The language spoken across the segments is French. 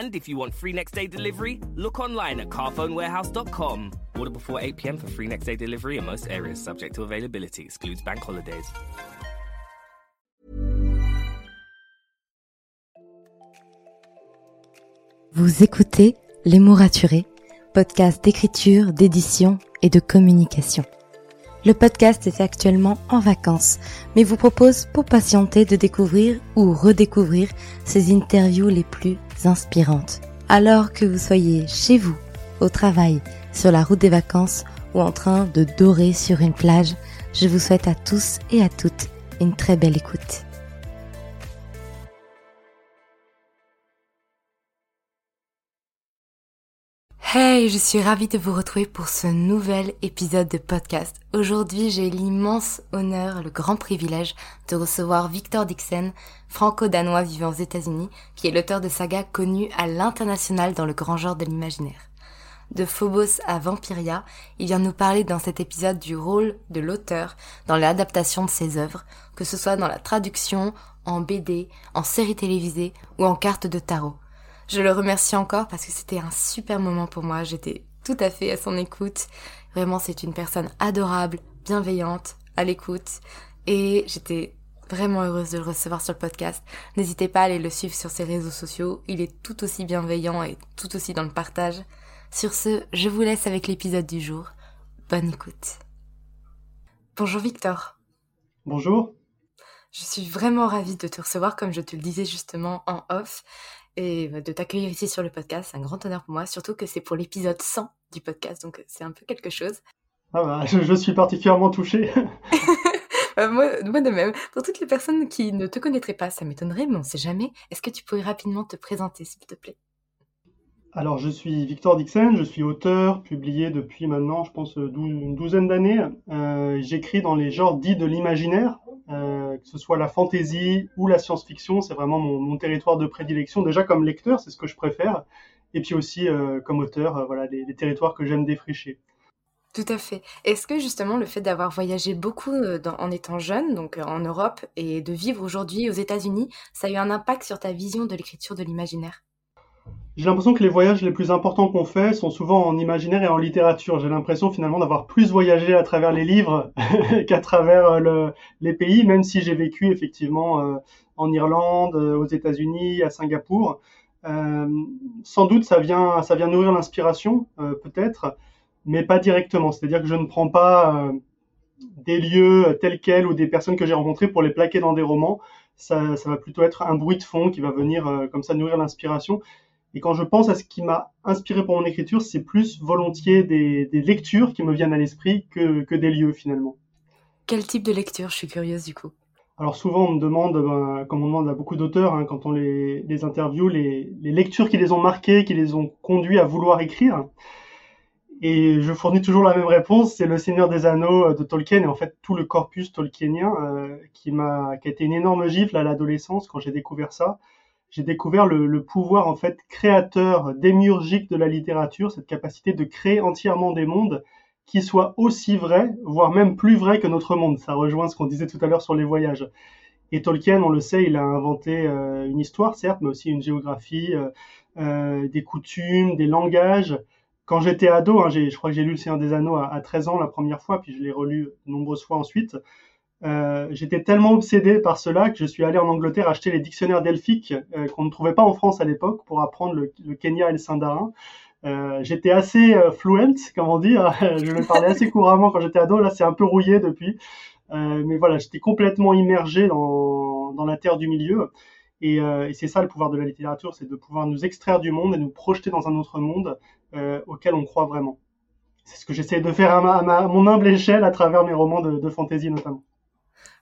And if you want free next day delivery, look online at carphonewarehouse.com. Order before 8 pm for free next day delivery in most areas, subject to availability, excludes bank holidays. Vous écoutez Les mots raturés, podcast d'écriture, d'édition et de communication. Le podcast est actuellement en vacances, mais vous propose pour patienter de découvrir ou redécouvrir ces interviews les plus inspirantes. Alors que vous soyez chez vous, au travail, sur la route des vacances ou en train de dorer sur une plage, je vous souhaite à tous et à toutes une très belle écoute. Hey, je suis ravie de vous retrouver pour ce nouvel épisode de podcast. Aujourd'hui, j'ai l'immense honneur, le grand privilège de recevoir Victor Dixon, franco-danois vivant aux États-Unis, qui est l'auteur de sagas connus à l'international dans le grand genre de l'imaginaire. De Phobos à Vampiria, il vient nous parler dans cet épisode du rôle de l'auteur dans l'adaptation de ses œuvres, que ce soit dans la traduction, en BD, en série télévisée ou en carte de tarot. Je le remercie encore parce que c'était un super moment pour moi. J'étais tout à fait à son écoute. Vraiment, c'est une personne adorable, bienveillante, à l'écoute. Et j'étais vraiment heureuse de le recevoir sur le podcast. N'hésitez pas à aller le suivre sur ses réseaux sociaux. Il est tout aussi bienveillant et tout aussi dans le partage. Sur ce, je vous laisse avec l'épisode du jour. Bonne écoute. Bonjour Victor. Bonjour. Je suis vraiment ravie de te recevoir, comme je te le disais justement en off et bah, de t'accueillir ici sur le podcast. C'est un grand honneur pour moi, surtout que c'est pour l'épisode 100 du podcast, donc c'est un peu quelque chose. Ah bah, je, suis particulièrement touché. Bah, moi, moi, de même. Pour toutes les personnes qui ne te connaîtraient pas, ça m'étonnerait, mais on ne sait jamais. Est-ce que tu pourrais rapidement te présenter, s'il te plaît? Alors, je suis Victor Dixon, je suis auteur, publié depuis maintenant, je pense, une douzaine d'années. Euh, J'écris dans les genres dits de l'imaginaire, euh, que ce soit la fantasy ou la science-fiction, c'est vraiment mon, territoire de prédilection. Déjà comme lecteur, c'est ce que je préfère, et puis aussi euh, comme auteur, euh, voilà, les, territoires que j'aime défricher. Tout à fait. Est-ce que justement le fait d'avoir voyagé beaucoup en étant jeune, donc en Europe, et de vivre aujourd'hui aux États-Unis, ça a eu un impact sur ta vision de l'écriture de l'imaginaire? J'ai l'impression que les voyages les plus importants qu'on fait sont souvent en imaginaire et en littérature. J'ai l'impression finalement d'avoir plus voyagé à travers les livres qu'à travers euh, le, les pays, même si j'ai vécu effectivement euh, en Irlande, euh, aux États-Unis, à Singapour. Sans doute ça vient, ça vient nourrir l'inspiration, peut-être, mais pas directement. C'est-à-dire que je ne prends pas des lieux tels quels ou des personnes que j'ai rencontrées pour les plaquer dans des romans. Ça, va plutôt être un bruit de fond qui va venir comme ça nourrir l'inspiration. Et quand je pense à ce qui m'a inspiré pour mon écriture, c'est plus volontiers des, des, lectures qui me viennent à l'esprit que, que, des lieux finalement. Quel type de lecture? Je suis curieuse du coup. Alors souvent on me demande, ben, comme on demande à beaucoup d'auteurs hein, quand on les, les interviewe, les, les, lectures qui les ont marqués, qui les ont conduits à vouloir écrire. Et je fournis toujours la même réponse, c'est Le Seigneur des Anneaux euh, de Tolkien et en fait tout le corpus tolkienien euh, qui m'a, qui a été une énorme gifle à l'adolescence quand j'ai découvert ça j'ai découvert le, pouvoir en fait créateur, démiurgique de la littérature, cette capacité de créer entièrement des mondes qui soient aussi vrais, voire même plus vrais que notre monde. Ça rejoint ce qu'on disait tout à l'heure sur les voyages. Et Tolkien, on le sait, il a inventé euh, une histoire, certes, mais aussi une géographie, euh, euh, des coutumes, des langages. Quand j'étais ado, hein, je crois que j'ai lu Le Seigneur des Anneaux à, à, 13 ans la première fois, puis je l'ai relu nombreuses fois ensuite. Euh, j'étais tellement obsédé par cela que je suis allé en Angleterre acheter les dictionnaires delphiques euh, qu'on ne trouvait pas en France à l'époque pour apprendre le, le, Kenya et le Sindarin. j'étais assez fluent, comme on dit. je le parlais assez couramment quand j'étais ado. Là, c'est un peu rouillé depuis. mais voilà, j'étais complètement immergé dans, dans la terre du milieu. Et, et c'est ça le pouvoir de la littérature, c'est de pouvoir nous extraire du monde et nous projeter dans un autre monde auquel on croit vraiment. C'est ce que j'essaie de faire à, mon humble échelle à travers mes romans de, de fantasy notamment.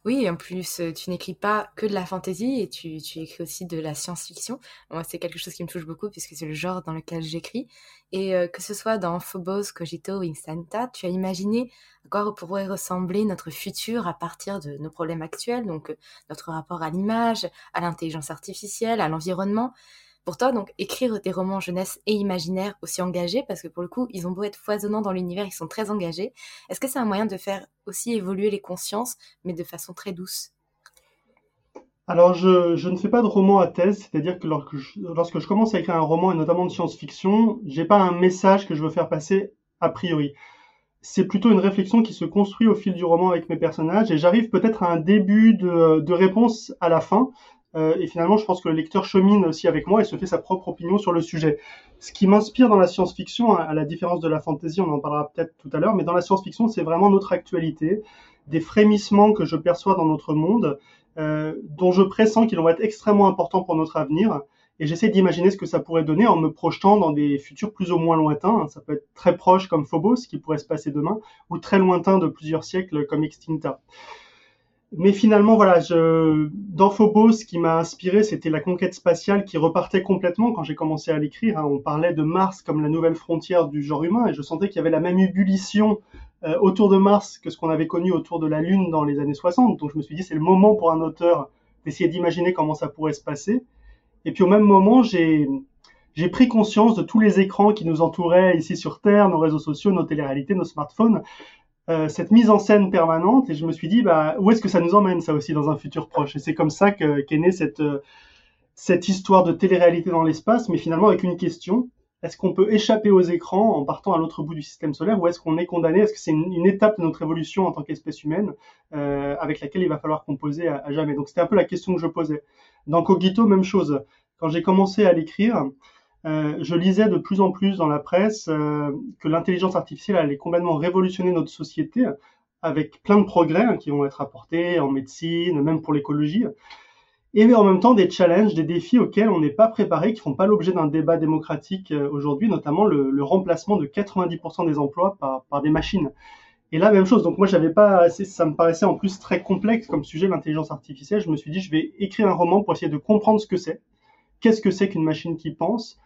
Oui, en plus, euh, tu n'écris pas que de la fantasy et tu, écris aussi de la science-fiction. Moi, c'est quelque chose qui me touche beaucoup puisque c'est le genre dans lequel j'écris. Et euh, que ce soit dans Phobos, Cogito ou Instant'a, tu as imaginé à quoi pourrait ressembler notre futur à partir de nos problèmes actuels, donc euh, notre rapport à l'image, à l'intelligence artificielle, à l'environnement. Pour toi, donc, écrire des romans jeunesse et imaginaires aussi engagés, parce que pour le coup, ils ont beau être foisonnants dans l'univers, ils sont très engagés. Est-ce que c'est un moyen de faire aussi évoluer les consciences, mais de façon très douce? Alors, je, ne fais pas de roman à thèse, c'est-à-dire que lorsque je, commence à écrire un roman, et notamment de science-fiction, j'ai pas un message que je veux faire passer a priori. C'est plutôt une réflexion qui se construit au fil du roman avec mes personnages, et j'arrive peut-être à un début de réponse à la fin, euh, et finalement, je pense que le lecteur chemine aussi avec moi et se fait sa propre opinion sur le sujet. Ce qui m'inspire dans la science-fiction, à la différence de la fantasy, on en parlera peut-être tout à l'heure, mais dans la science-fiction, c'est vraiment notre actualité, des frémissements que je perçois dans notre monde, euh, dont je pressens qu'ils vont être extrêmement importants pour notre avenir. Et j'essaie d'imaginer ce que ça pourrait donner en me projetant dans des futurs plus ou moins lointains. Ça peut être très proche comme Phobos, qui pourrait se passer demain, ou très lointain de plusieurs siècles comme Extincta mais finalement, voilà, je, dans Phobos, ce qui m'a inspiré, c'était la conquête spatiale qui repartait complètement quand j'ai commencé à l'écrire. Hein. On parlait de Mars comme la nouvelle frontière du genre humain, et je sentais qu'il y avait la même ébullition euh, autour de Mars que ce qu'on avait connu autour de la Lune dans les années 60. Donc je me suis dit, c'est le moment pour un auteur d'essayer d'imaginer comment ça pourrait se passer. Et puis au même moment, j'ai j'ai pris conscience de tous les écrans qui nous entouraient ici sur Terre, nos réseaux sociaux, nos téléréalités, nos smartphones, euh, cette mise en scène permanente et je me suis dit bah où est-ce que ça nous emmène ça aussi dans un futur proche? Et c'est comme ça qu'est née cette euh, cette histoire de télé-réalité dans l'espace mais finalement avec une question est-ce qu'on peut échapper aux écrans en partant à l'autre bout du système solaire ou est-ce qu'on est condamné? Est-ce que c'est une, étape de notre évolution en tant qu'espèce humaine euh, avec laquelle il va falloir composer à, à jamais? Donc c'était un peu la question que je posais. Dans Cogito, même chose. Quand j'ai commencé à l'écrire, euh, je lisais de plus en plus dans la presse euh, que l'intelligence artificielle allait complètement révolutionner notre société avec plein de progrès hein, qui vont être apportés en médecine, même pour l'écologie, et en même temps des challenges, des défis auxquels on n'est pas préparé, qui font pas l'objet d'un débat démocratique euh, aujourd'hui, notamment le, le, remplacement de 90% des emplois par, par, des machines. Et là, même chose. Donc moi, j'avais pas, ça me paraissait en plus très complexe comme sujet l'intelligence artificielle. Je me suis dit, je vais écrire un roman pour essayer de comprendre ce que c'est. Qu'est-ce que c'est qu'une machine qui pense?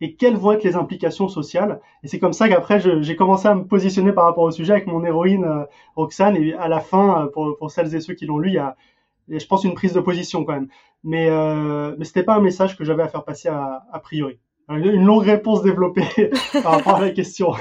Et quelles vont être les implications sociales? Et c'est comme ça qu'après, j'ai commencé à me positionner par rapport au sujet avec mon héroïne euh, Roxane. Et à la fin, euh, pour, pour celles et ceux qui l'ont lu, il y a, je pense, une prise de position quand même. Mais, euh, mais c'était pas un message que j'avais à faire passer a, a priori. Une longue réponse développée par rapport à la question.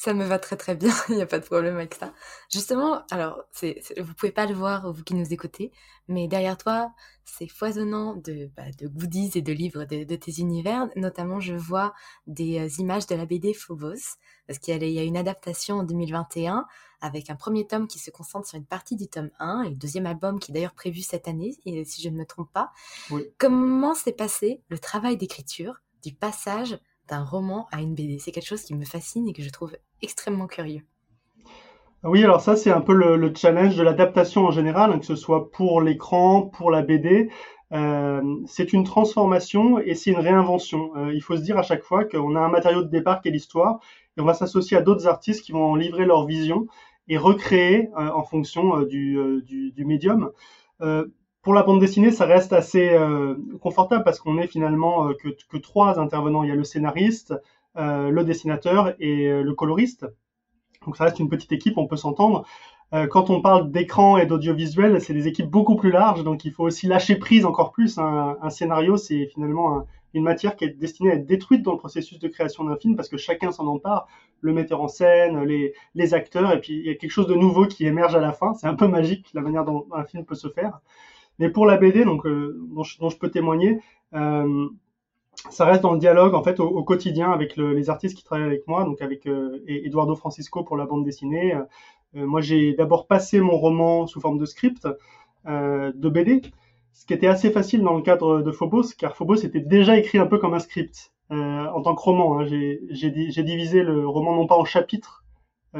Ça me va très très bien, il n'y a pas de problème avec ça. Justement, alors, c'est, vous pouvez pas le voir, vous qui nous écoutez, mais derrière toi, c'est foisonnant de, bah, de goodies et de livres de, de, tes univers. Notamment, je vois des euh, images de la BD Phobos, parce qu'il y, a, une adaptation en 2021 avec un premier tome qui se concentre sur une partie du tome 1 et le deuxième album qui est d'ailleurs prévu cette année, si je ne me trompe pas. Oui. Comment s'est passé le travail d'écriture du passage d'un roman à une BD. C'est quelque chose qui me fascine et que je trouve extrêmement curieux. Oui, alors ça c'est un peu le, challenge de l'adaptation en général, hein, que ce soit pour l'écran, pour la BD. Euh, c'est une transformation et c'est une réinvention. Euh, il faut se dire à chaque fois qu'on a un matériau de départ qui est l'histoire et on va s'associer à d'autres artistes qui vont en livrer leur vision et recréer euh, en fonction du, médium pour la bande dessinée, ça reste assez euh, confortable parce qu'on est finalement euh, que, trois intervenants. Il y a le scénariste, euh, le dessinateur et le coloriste. Donc ça reste une petite équipe, on peut s'entendre. quand on parle d'écran et d'audiovisuel, c'est des équipes beaucoup plus larges, donc il faut aussi lâcher prise encore plus. Un, scénario, c'est finalement une matière qui est destinée à être détruite dans le processus de création d'un film parce que chacun s'en empare, le metteur en scène, les, acteurs, et puis il y a quelque chose de nouveau qui émerge à la fin. C'est un peu magique la manière dont un film peut se faire. Mais pour la BD, donc euh, dont, je, peux témoigner, euh, ça reste dans le dialogue en fait au, quotidien avec les artistes qui travaillent avec moi, donc avec euh, Eduardo Francisco pour la bande dessinée. moi, j'ai d'abord passé mon roman sous forme de script de BD, ce qui était assez facile dans le cadre de Phobos, car Phobos était déjà écrit un peu comme un script. en tant que roman. Hein. J'ai divisé le roman non pas en chapitres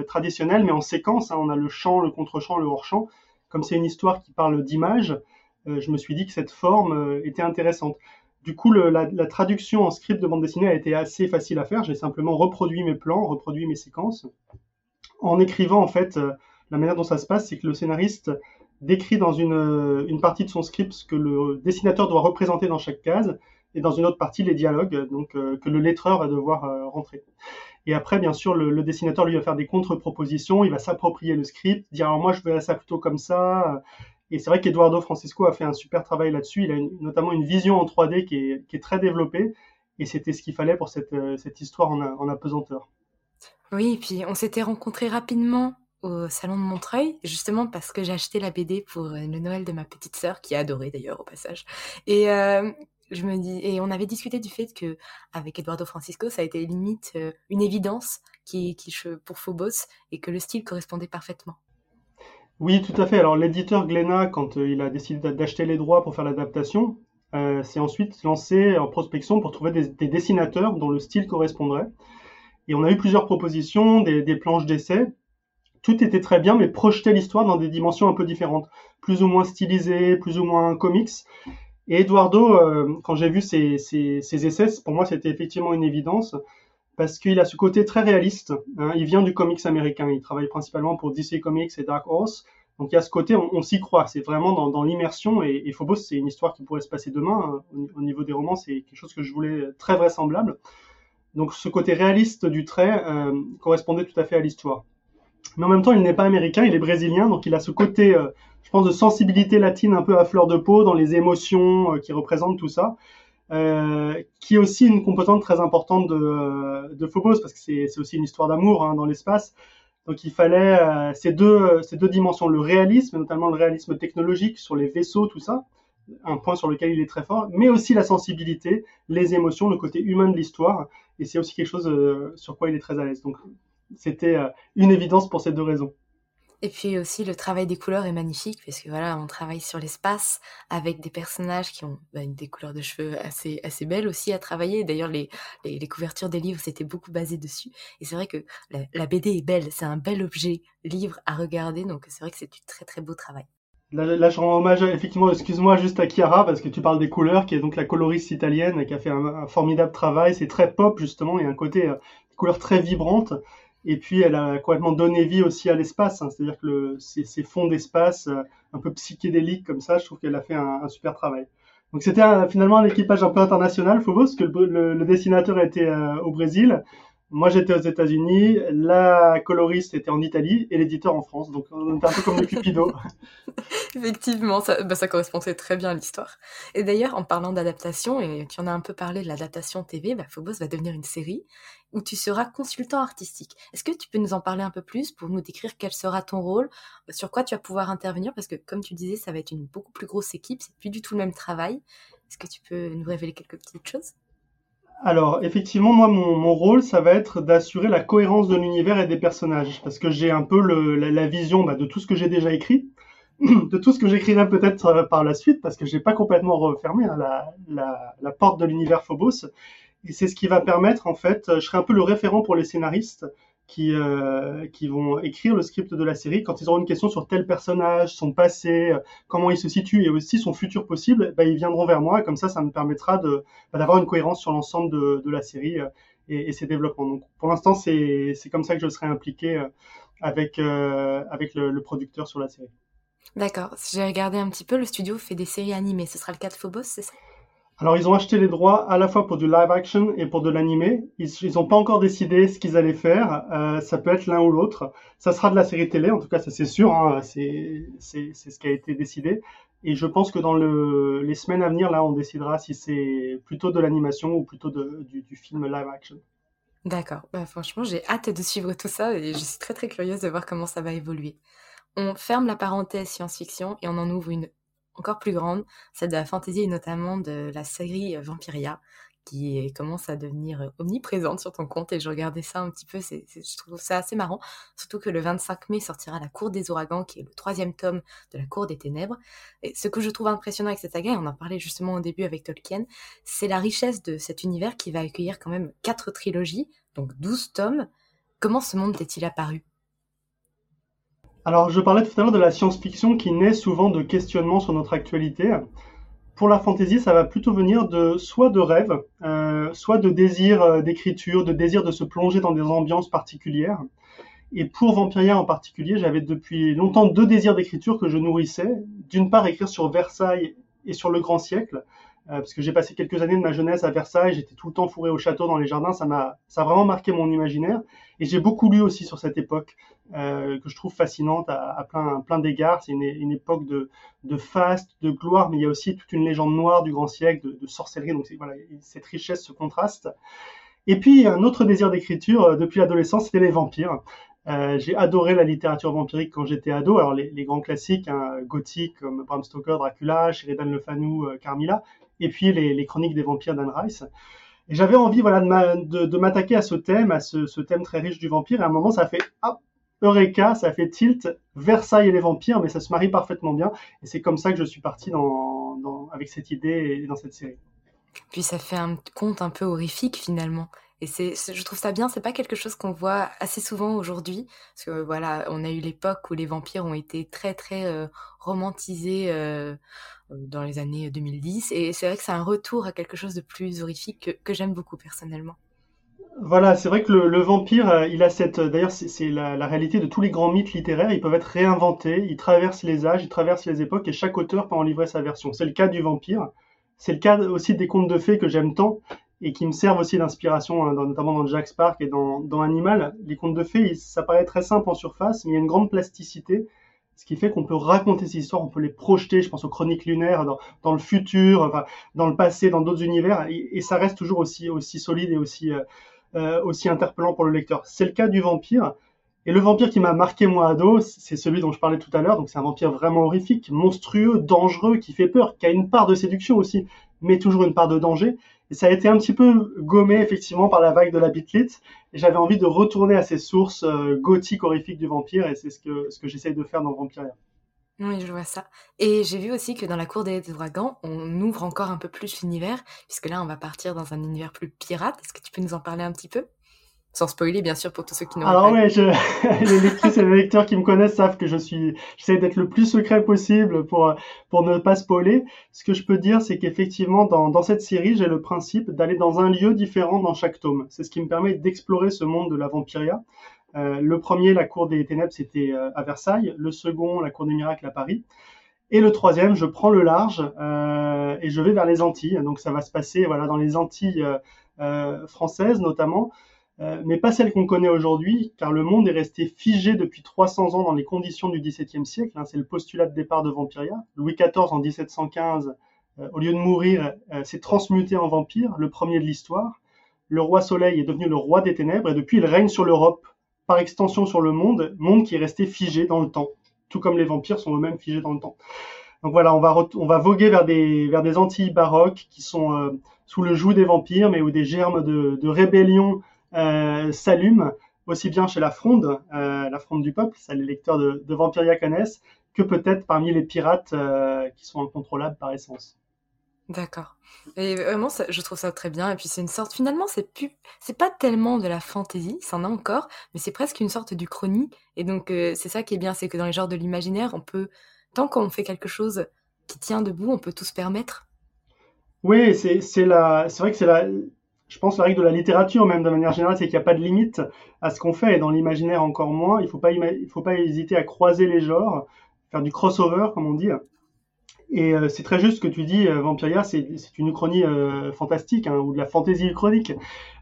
traditionnels, mais en séquences. Hein. On a le chant, le contre-chant, le hors-chant. Comme c'est une histoire qui parle d'images, je me suis dit que cette forme était intéressante. Du coup, la, traduction en script de bande dessinée a été assez facile à faire. J'ai simplement reproduit mes plans, reproduit mes séquences. En écrivant, en fait, la manière dont ça se passe, c'est que le scénariste décrit dans une, une, partie de son script ce que le dessinateur doit représenter dans chaque case, et dans une autre partie les dialogues, donc euh, que le lettreur va devoir euh, rentrer. Et après, bien sûr, le, dessinateur lui va faire des contre-propositions, il va s'approprier le script, dire alors moi je verrais ça plutôt comme ça. Et c'est vrai qu'Eduardo Francisco a fait un super travail là-dessus. Il a notamment une vision en 3D qui est, très développée, et c'était ce qu'il fallait pour cette, euh, histoire en, apesanteur. Oui, et puis on s'était rencontrés rapidement au salon de Montreuil, justement parce que j'ai acheté la BD pour euh, le Noël de ma petite sœur, qui a adoré d'ailleurs au passage. Et euh, je me dis, et on avait discuté du fait que avec Eduardo Francisco, ça a été limite une évidence qui pour Phobos et que le style correspondait parfaitement. Oui, tout à fait. Alors l'éditeur Glénat, quand il a décidé d'acheter les droits pour faire l'adaptation, s'est ensuite lancé en prospection pour trouver des, dessinateurs dont le style correspondrait. Et on a eu plusieurs propositions, des, des planches d'essai, tout était très bien, mais projetait l'histoire dans des dimensions un peu différentes, plus ou moins stylisées, plus ou moins comics. Et Eduardo, euh, quand j'ai vu ses, ses, essais, pour moi c'était effectivement une évidence, parce qu'il a ce côté très réaliste. Hein. Il vient du comics américain, il travaille principalement pour DC Comics et Dark Horse. Donc il y a ce côté, on, s'y croit, c'est vraiment dans, l'immersion. Et, et, Phobos, c'est une histoire qui pourrait se passer demain. Hein. Au, niveau des romans, c'est quelque chose que je voulais très vraisemblable. Donc ce côté réaliste du trait euh, correspondait tout à fait à l'histoire mais en même temps, il n'est pas américain, il est brésilien, donc il a ce côté, euh, je pense, de sensibilité latine un peu à fleur de peau dans les émotions euh, qui représentent tout ça, euh, qui est aussi une composante très importante de, de Phobos, parce que c'est aussi une histoire d'amour hein, dans l'espace. Donc il fallait ces, deux, ces deux dimensions, le réalisme, notamment le réalisme technologique sur les vaisseaux, tout ça, un point sur lequel il est très fort, mais aussi la sensibilité, les émotions, le côté humain de l'histoire, et c'est aussi quelque chose sur quoi il est très à l'aise. Donc c'était euh, une évidence pour ces deux raisons. Et puis aussi le travail des couleurs est magnifique parce que voilà, on travaille sur l'espace avec des personnages qui ont bah, des couleurs de cheveux assez assez belles aussi à travailler. D'ailleurs les, les, couvertures des livres c'était beaucoup basé dessus. Et c'est vrai que la, BD est belle, c'est un bel objet livre à regarder. Donc c'est vrai que c'est du très très beau travail. Là, je rends hommage, effectivement, excuse-moi, juste à Chiara, parce que tu parles des couleurs, qui est donc la coloriste italienne, qui a fait un, formidable travail. C'est très pop, justement, et un côté, euh, couleurs très vibrantes. Et puis, elle a complètement donné vie aussi à l'espace. Hein. C'est-à-dire que le, ces, fonds d'espace euh, un peu psychédéliques comme ça, je trouve qu'elle a fait un, un, super travail. Donc, c'était finalement un équipage un peu international, Phobos, parce que le, le, dessinateur était euh, au Brésil. Moi, j'étais aux États-Unis, la coloriste était en Italie et l'éditeur en France. Donc, on était un peu comme le Cupido. Effectivement, ça, bah, ça, correspondait très bien à l'histoire. Et d'ailleurs, en parlant d'adaptation, et tu en as un peu parlé de l'adaptation TV, bah, Phobos va devenir une série où tu seras consultant artistique. Est-ce que tu peux nous en parler un peu plus pour nous décrire quel sera ton rôle, sur quoi tu vas pouvoir intervenir? Parce que, comme tu disais, ça va être une beaucoup plus grosse équipe, c'est plus du tout le même travail. Est-ce que tu peux nous révéler quelques petites choses? Alors, effectivement, moi, mon, rôle, ça va être d'assurer la cohérence de l'univers et des personnages, parce que j'ai un peu la, vision bah, de tout ce que j'ai déjà écrit, de tout ce que j'écrirai peut-être euh, par la suite, parce que j'ai pas complètement refermé hein, la, porte de l'univers Phobos, et c'est ce qui va permettre, en fait, je serai un peu le référent pour les scénaristes qui, euh, qui vont écrire le script de la série. Quand ils auront une question sur tel personnage, son passé, euh, comment il se situe et aussi son futur possible, bah, ils viendront vers moi. Et comme ça, ça me permettra de, bah, d'avoir une cohérence sur l'ensemble de, de la série euh, et, ses développements. Donc, pour l'instant, c'est, c'est comme ça que je serai impliqué avec, avec le, le producteur sur la série. D'accord. J'ai regardé un petit peu, le studio fait des séries animées. Ce sera le cas de Phobos, c'est ça? Alors, ils ont acheté les droits à la fois pour du live action et pour de l'animé. Ils n'ont pas encore décidé ce qu'ils allaient faire. Euh, ça peut être l'un ou l'autre. Ça sera de la série télé, en tout cas, ça c'est sûr. Hein, c'est ce qui a été décidé. Et je pense que dans le, les semaines à venir, là, on décidera si c'est plutôt de l'animation ou plutôt de, du, du, film live action. D'accord. Bah, franchement, j'ai hâte de suivre tout ça et je suis très très curieuse de voir comment ça va évoluer. On ferme la parenthèse science-fiction et on en ouvre une encore plus grande, celle de la fantasy et notamment de la série Vampiria, qui commence à devenir omniprésente sur ton compte et je regardais ça un petit peu, je trouve ça assez marrant, surtout que le 25 mai sortira La Cour des Ouragans, qui est le troisième tome de La Cour des Ténèbres. Et ce que je trouve impressionnant avec cette saga, et on en parlait justement au début avec Tolkien, c'est la richesse de cet univers qui va accueillir quand même quatre trilogies, donc 12 tomes. Comment ce monde est-il apparu? Alors, je parlais tout à l'heure de la science-fiction qui naît souvent de questionnements sur notre actualité. Pour la fantasy, ça va plutôt venir de soit de rêves, euh, soit de désirs euh, d'écriture, de désir de se plonger dans des ambiances particulières. Et pour Vampiria en particulier, j'avais depuis longtemps deux désirs d'écriture que je nourrissais. D'une part, écrire sur Versailles et sur le grand siècle, parce que j'ai passé quelques années de ma jeunesse à Versailles, j'étais tout le temps fourré au château, dans les jardins, ça m'a, ça a vraiment marqué mon imaginaire. Et j'ai beaucoup lu aussi sur cette époque euh, que je trouve fascinante à, à plein, plein d'égards. C'est une, une, époque de, de faste, de gloire, mais il y a aussi toute une légende noire du grand siècle, de, de sorcellerie. Donc voilà, cette richesse, ce contraste. Et puis un autre désir d'écriture euh, depuis l'adolescence, c'était les vampires. Euh, j'ai adoré la littérature vampirique quand j'étais ado. Alors les, grands classiques hein, gothiques comme Bram Stoker, Dracula, Sheridan Le Fanu, euh, Carmilla, et puis les, chroniques des vampires d'Anne Rice. Et j'avais envie voilà, de m'attaquer à ce thème, à ce, thème très riche du vampire. Et à un moment, ça fait Eureka, ça fait tilt, Versailles et les vampires, mais ça se marie parfaitement bien. Et c'est comme ça que je suis parti avec cette idée et dans cette série. Puis ça fait un conte un peu horrifique finalement. Et c'est, je trouve ça bien, c'est pas quelque chose qu'on voit assez souvent aujourd'hui. Parce que voilà, on a eu l'époque où les vampires ont été très très euh, romantisés euh, dans les années 2010. Et c'est vrai que c'est un retour à quelque chose de plus horrifique que, j'aime beaucoup personnellement. Voilà, c'est vrai que le, vampire, euh, il a cette. D'ailleurs, c'est la, la, réalité de tous les grands mythes littéraires. Ils peuvent être réinventés, ils traversent les âges, ils traversent les époques, et chaque auteur peut en livrer sa version. C'est le cas du vampire. C'est le cas aussi des contes de fées que j'aime tant et qui me servent aussi d'inspiration, hein, notamment dans Jack Spark et dans, Animal. Les contes de fées, ça paraît très simple en surface, mais il y a une grande plasticité, ce qui fait qu'on peut raconter ces histoires, on peut les projeter, je pense aux chroniques lunaires, dans, le futur, enfin, dans le passé, dans d'autres univers, et, ça reste toujours aussi, aussi solide et aussi, euh, euh, aussi interpellant pour le lecteur. C'est le cas du vampire. Et le vampire qui m'a marqué moi ado, c'est celui dont je parlais tout à l'heure. Donc c'est un vampire vraiment horrifique, monstrueux, dangereux, qui fait peur, qui a une part de séduction aussi, mais toujours une part de danger. Et ça a été un petit peu gommé effectivement par la vague de la bitlit. Et j'avais envie de retourner à ces sources euh, gothiques horrifiques du vampire. Et c'est ce que, ce que j'essaye de faire dans Vampiria. Oui, je vois ça. Et j'ai vu aussi que dans la cour des ouragans, on ouvre encore un peu plus l'univers, puisque là, on va partir dans un univers plus pirate. Est-ce que tu peux nous en parler un petit peu? Sans spoiler, bien sûr, pour tous ceux qui n'ont Alors oui, je... les lectrices et les lecteurs qui me connaissent savent que je suis, j'essaie d'être le plus secret possible pour pour ne pas spoiler. Ce que je peux dire, c'est qu'effectivement, dans, dans cette série, j'ai le principe d'aller dans un lieu différent dans chaque tome. C'est ce qui me permet d'explorer ce monde de la vampiria. Euh, le premier, la cour des ténèbres, c'était euh, à Versailles. Le second, la cour des miracles à Paris. Et le troisième, je prends le large euh, et je vais vers les Antilles. Donc ça va se passer voilà dans les Antilles françaises notamment. Euh, mais pas celle qu'on connaît aujourd'hui, car le monde est resté figé depuis 300 ans dans les conditions du XVIIe siècle. Hein, c'est le postulat de départ de Vampiria. Louis XIV, en 1715, euh, au lieu de mourir, euh, s'est transmuté en vampire, le premier de l'histoire. Le roi Soleil est devenu le roi des ténèbres, et depuis, il règne sur l'Europe, par extension sur le monde, monde qui est resté figé dans le temps, tout comme les vampires sont eux-mêmes figés dans le temps. Donc voilà, on va, on va voguer vers des, vers des Antilles baroques qui sont euh, sous le joug des vampires, mais où des germes de, de rébellion s'allume aussi bien chez la fronde, euh, la fronde du peuple, ça les lecteurs de, de Vampiria connaissent, que peut-être parmi les pirates euh, qui sont incontrôlables par essence. D'accord. Et vraiment, ça, je trouve ça très bien. Et puis c'est une sorte, finalement, c'est plus, c'est pas tellement de la fantaisie, c'en a encore, mais c'est presque une sorte du chrony. Et donc euh, c'est ça qui est bien, c'est que dans les genres de l'imaginaire, on peut, tant qu'on fait quelque chose qui tient debout, on peut tout se permettre. Oui, c'est c'est la, c'est vrai que c'est la, je pense la règle de la littérature même de manière générale, c'est qu'il n'y a pas de limite à ce qu'on fait et dans l'imaginaire encore moins. Il faut pas faut pas hésiter à croiser les genres, faire du crossover comme on dit. Et euh, c'est très juste ce que tu dis, euh, Vampiria, c'est une uchronie euh, fantastique hein, ou de la fantaisie uchronique.